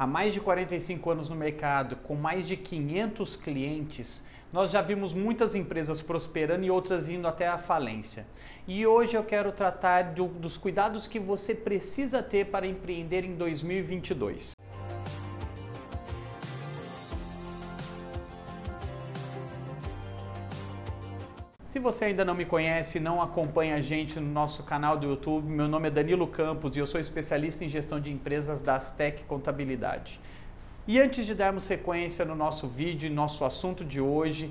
há mais de 45 anos no mercado, com mais de 500 clientes, nós já vimos muitas empresas prosperando e outras indo até a falência. E hoje eu quero tratar do, dos cuidados que você precisa ter para empreender em 2022. Se você ainda não me conhece, não acompanha a gente no nosso canal do YouTube, meu nome é Danilo Campos e eu sou especialista em gestão de empresas da Astec Contabilidade. E antes de darmos sequência no nosso vídeo nosso assunto de hoje,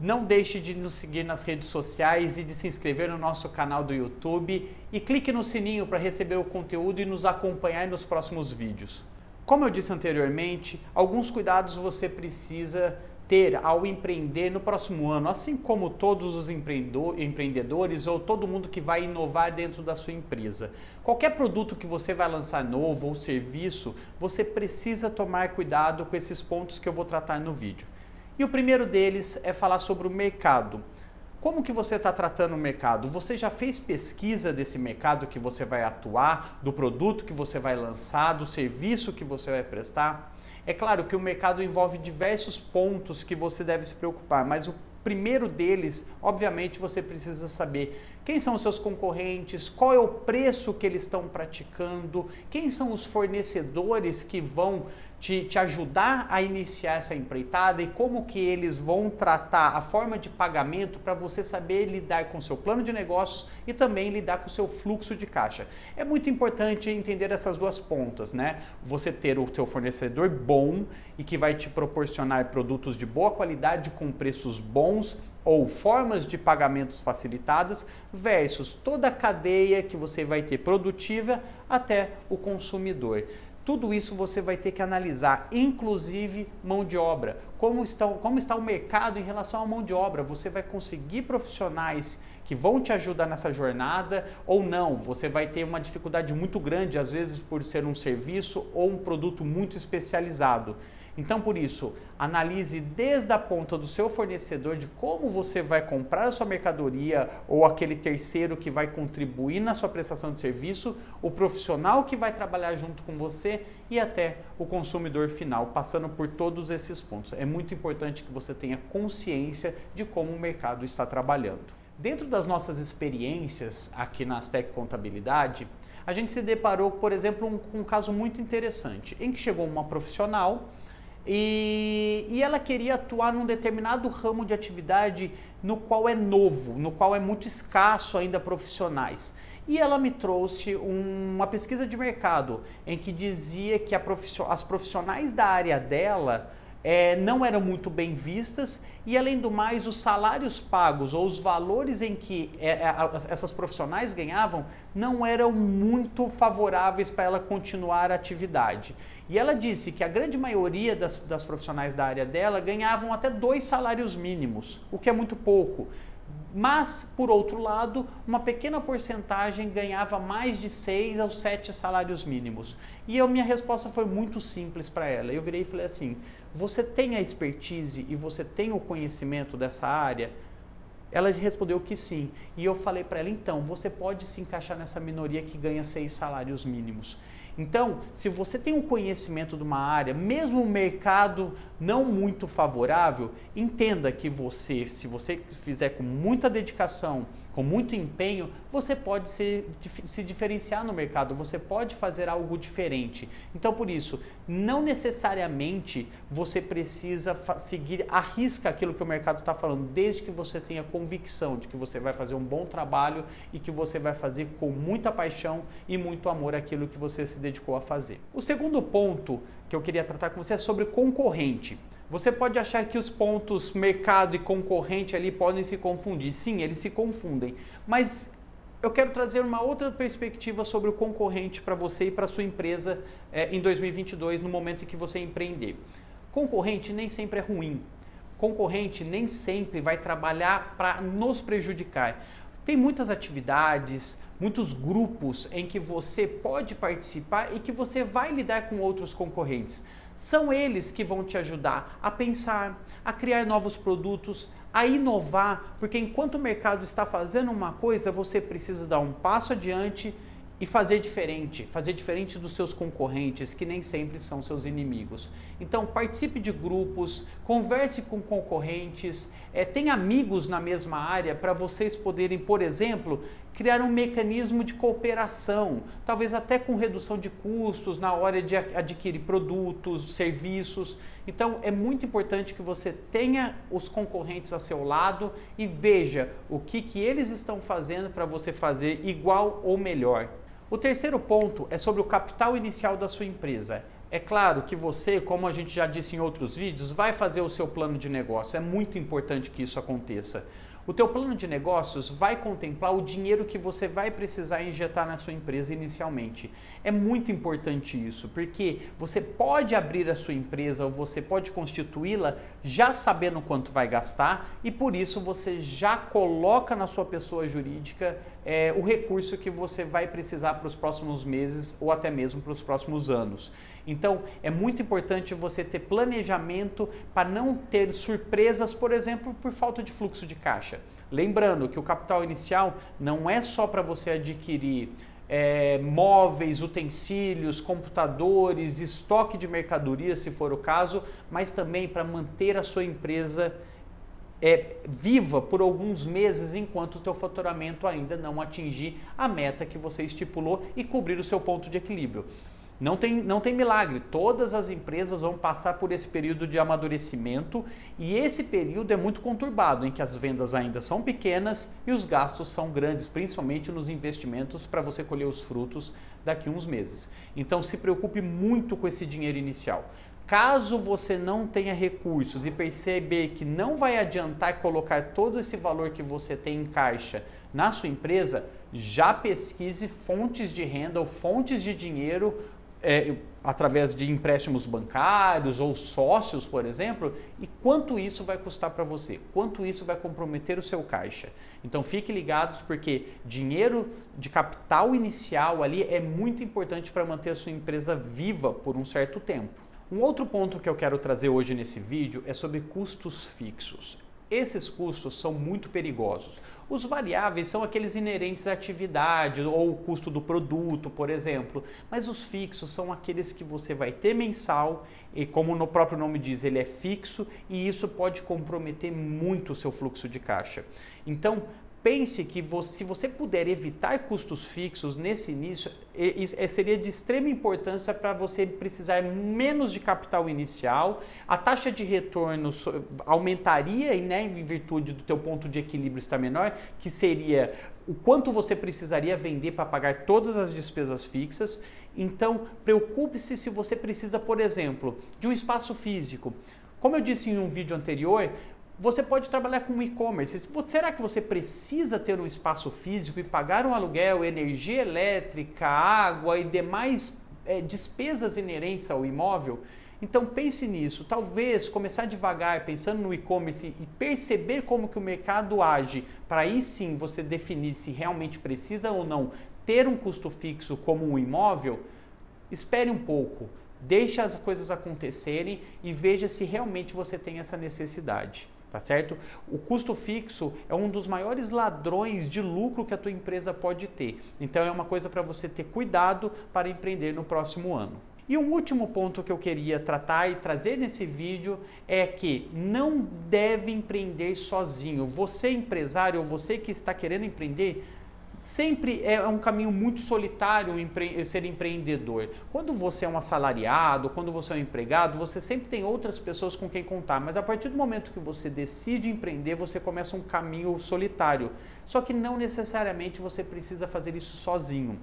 não deixe de nos seguir nas redes sociais e de se inscrever no nosso canal do YouTube e clique no sininho para receber o conteúdo e nos acompanhar nos próximos vídeos. Como eu disse anteriormente, alguns cuidados você precisa ter ao empreender no próximo ano, assim como todos os empreendedores ou todo mundo que vai inovar dentro da sua empresa. Qualquer produto que você vai lançar novo ou serviço, você precisa tomar cuidado com esses pontos que eu vou tratar no vídeo. E o primeiro deles é falar sobre o mercado. Como que você está tratando o mercado? Você já fez pesquisa desse mercado que você vai atuar, do produto que você vai lançar, do serviço que você vai prestar? É claro que o mercado envolve diversos pontos que você deve se preocupar, mas o primeiro deles, obviamente, você precisa saber quem são os seus concorrentes, qual é o preço que eles estão praticando, quem são os fornecedores que vão te, te ajudar a iniciar essa empreitada e como que eles vão tratar a forma de pagamento para você saber lidar com o seu plano de negócios e também lidar com o seu fluxo de caixa. É muito importante entender essas duas pontas, né? Você ter o seu fornecedor bom e que vai te proporcionar produtos de boa qualidade com preços bons ou formas de pagamentos facilitadas versus toda a cadeia que você vai ter produtiva até o consumidor. Tudo isso você vai ter que analisar, inclusive mão de obra. Como está, como está o mercado em relação à mão de obra? Você vai conseguir profissionais que vão te ajudar nessa jornada ou não? Você vai ter uma dificuldade muito grande, às vezes por ser um serviço ou um produto muito especializado. Então, por isso, analise desde a ponta do seu fornecedor de como você vai comprar a sua mercadoria ou aquele terceiro que vai contribuir na sua prestação de serviço, o profissional que vai trabalhar junto com você e até o consumidor final, passando por todos esses pontos. É muito importante que você tenha consciência de como o mercado está trabalhando. Dentro das nossas experiências aqui na Aztec Contabilidade, a gente se deparou, por exemplo, com um caso muito interessante, em que chegou uma profissional e, e ela queria atuar num determinado ramo de atividade no qual é novo, no qual é muito escasso ainda profissionais. E ela me trouxe uma pesquisa de mercado em que dizia que as profissionais da área dela é, não eram muito bem vistas e, além do mais, os salários pagos ou os valores em que é, é essas profissionais ganhavam não eram muito favoráveis para ela continuar a atividade. E ela disse que a grande maioria das, das profissionais da área dela ganhavam até dois salários mínimos, o que é muito pouco. Mas, por outro lado, uma pequena porcentagem ganhava mais de seis ou sete salários mínimos. E a minha resposta foi muito simples para ela. Eu virei e falei assim: você tem a expertise e você tem o conhecimento dessa área? Ela respondeu que sim. E eu falei para ela: então, você pode se encaixar nessa minoria que ganha seis salários mínimos. Então, se você tem um conhecimento de uma área, mesmo o mercado não muito favorável, entenda que você, se você fizer com muita dedicação, com muito empenho, você pode se, se diferenciar no mercado, você pode fazer algo diferente. Então, por isso, não necessariamente você precisa seguir a risca aquilo que o mercado está falando, desde que você tenha convicção de que você vai fazer um bom trabalho e que você vai fazer com muita paixão e muito amor aquilo que você se dedicou a fazer. O segundo ponto que eu queria tratar com você é sobre concorrente. Você pode achar que os pontos mercado e concorrente ali podem se confundir. Sim, eles se confundem. Mas eu quero trazer uma outra perspectiva sobre o concorrente para você e para sua empresa é, em 2022, no momento em que você empreender. Concorrente nem sempre é ruim. Concorrente nem sempre vai trabalhar para nos prejudicar. Tem muitas atividades, muitos grupos em que você pode participar e que você vai lidar com outros concorrentes. São eles que vão te ajudar a pensar, a criar novos produtos, a inovar, porque enquanto o mercado está fazendo uma coisa, você precisa dar um passo adiante e fazer diferente, fazer diferente dos seus concorrentes, que nem sempre são seus inimigos. Então, participe de grupos, converse com concorrentes, é, tenha amigos na mesma área para vocês poderem, por exemplo, criar um mecanismo de cooperação, talvez até com redução de custos na hora de adquirir produtos, serviços. Então, é muito importante que você tenha os concorrentes a seu lado e veja o que, que eles estão fazendo para você fazer igual ou melhor. O terceiro ponto é sobre o capital inicial da sua empresa. É claro que você, como a gente já disse em outros vídeos, vai fazer o seu plano de negócio. É muito importante que isso aconteça. O teu plano de negócios vai contemplar o dinheiro que você vai precisar injetar na sua empresa inicialmente. É muito importante isso, porque você pode abrir a sua empresa ou você pode constituí-la já sabendo quanto vai gastar e por isso você já coloca na sua pessoa jurídica é, o recurso que você vai precisar para os próximos meses ou até mesmo para os próximos anos. Então, é muito importante você ter planejamento para não ter surpresas, por exemplo, por falta de fluxo de caixa. Lembrando que o capital inicial não é só para você adquirir é, móveis, utensílios, computadores, estoque de mercadoria, se for o caso, mas também para manter a sua empresa é, viva por alguns meses enquanto o teu faturamento ainda não atingir a meta que você estipulou e cobrir o seu ponto de equilíbrio. Não tem, não tem milagre, todas as empresas vão passar por esse período de amadurecimento e esse período é muito conturbado, em que as vendas ainda são pequenas e os gastos são grandes, principalmente nos investimentos para você colher os frutos daqui a uns meses. Então se preocupe muito com esse dinheiro inicial. Caso você não tenha recursos e perceber que não vai adiantar colocar todo esse valor que você tem em caixa na sua empresa, já pesquise fontes de renda ou fontes de dinheiro é, através de empréstimos bancários ou sócios, por exemplo, e quanto isso vai custar para você, quanto isso vai comprometer o seu caixa. Então fique ligados porque dinheiro de capital inicial ali é muito importante para manter a sua empresa viva por um certo tempo. Um outro ponto que eu quero trazer hoje nesse vídeo é sobre custos fixos. Esses custos são muito perigosos. Os variáveis são aqueles inerentes à atividade ou o custo do produto, por exemplo, mas os fixos são aqueles que você vai ter mensal e, como no próprio nome diz, ele é fixo e isso pode comprometer muito o seu fluxo de caixa. Então, pense que você, se você puder evitar custos fixos nesse início, é, seria de extrema importância para você precisar menos de capital inicial, a taxa de retorno aumentaria né, em virtude do teu ponto de equilíbrio estar menor, que seria o quanto você precisaria vender para pagar todas as despesas fixas. Então, preocupe-se se você precisa, por exemplo, de um espaço físico. Como eu disse em um vídeo anterior, você pode trabalhar com e-commerce. Será que você precisa ter um espaço físico e pagar um aluguel, energia elétrica, água e demais é, despesas inerentes ao imóvel? Então pense nisso. Talvez começar devagar, pensando no e-commerce e perceber como que o mercado age, para aí sim você definir se realmente precisa ou não ter um custo fixo como um imóvel. Espere um pouco, deixe as coisas acontecerem e veja se realmente você tem essa necessidade tá certo? O custo fixo é um dos maiores ladrões de lucro que a tua empresa pode ter. Então é uma coisa para você ter cuidado para empreender no próximo ano. E um último ponto que eu queria tratar e trazer nesse vídeo é que não deve empreender sozinho. Você empresário ou você que está querendo empreender, sempre é um caminho muito solitário ser empreendedor. Quando você é um assalariado, quando você é um empregado, você sempre tem outras pessoas com quem contar, mas a partir do momento que você decide empreender, você começa um caminho solitário. Só que não necessariamente você precisa fazer isso sozinho.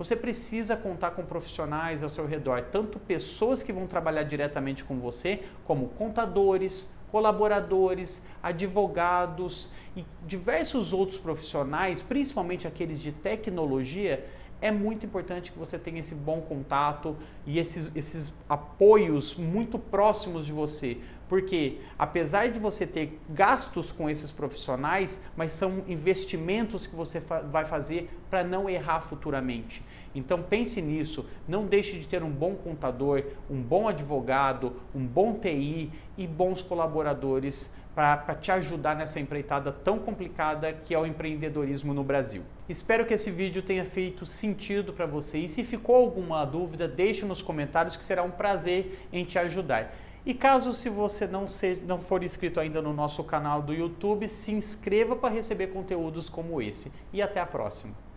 Você precisa contar com profissionais ao seu redor, tanto pessoas que vão trabalhar diretamente com você, como contadores, colaboradores, advogados e diversos outros profissionais, principalmente aqueles de tecnologia, é muito importante que você tenha esse bom contato e esses, esses apoios muito próximos de você. Porque apesar de você ter gastos com esses profissionais, mas são investimentos que você vai fazer para não errar futuramente. Então pense nisso, não deixe de ter um bom contador, um bom advogado, um bom TI e bons colaboradores para te ajudar nessa empreitada tão complicada que é o empreendedorismo no Brasil. Espero que esse vídeo tenha feito sentido para você e se ficou alguma dúvida, deixe nos comentários que será um prazer em te ajudar. E caso se você não, se, não for inscrito ainda no nosso canal do YouTube, se inscreva para receber conteúdos como esse. E até a próxima!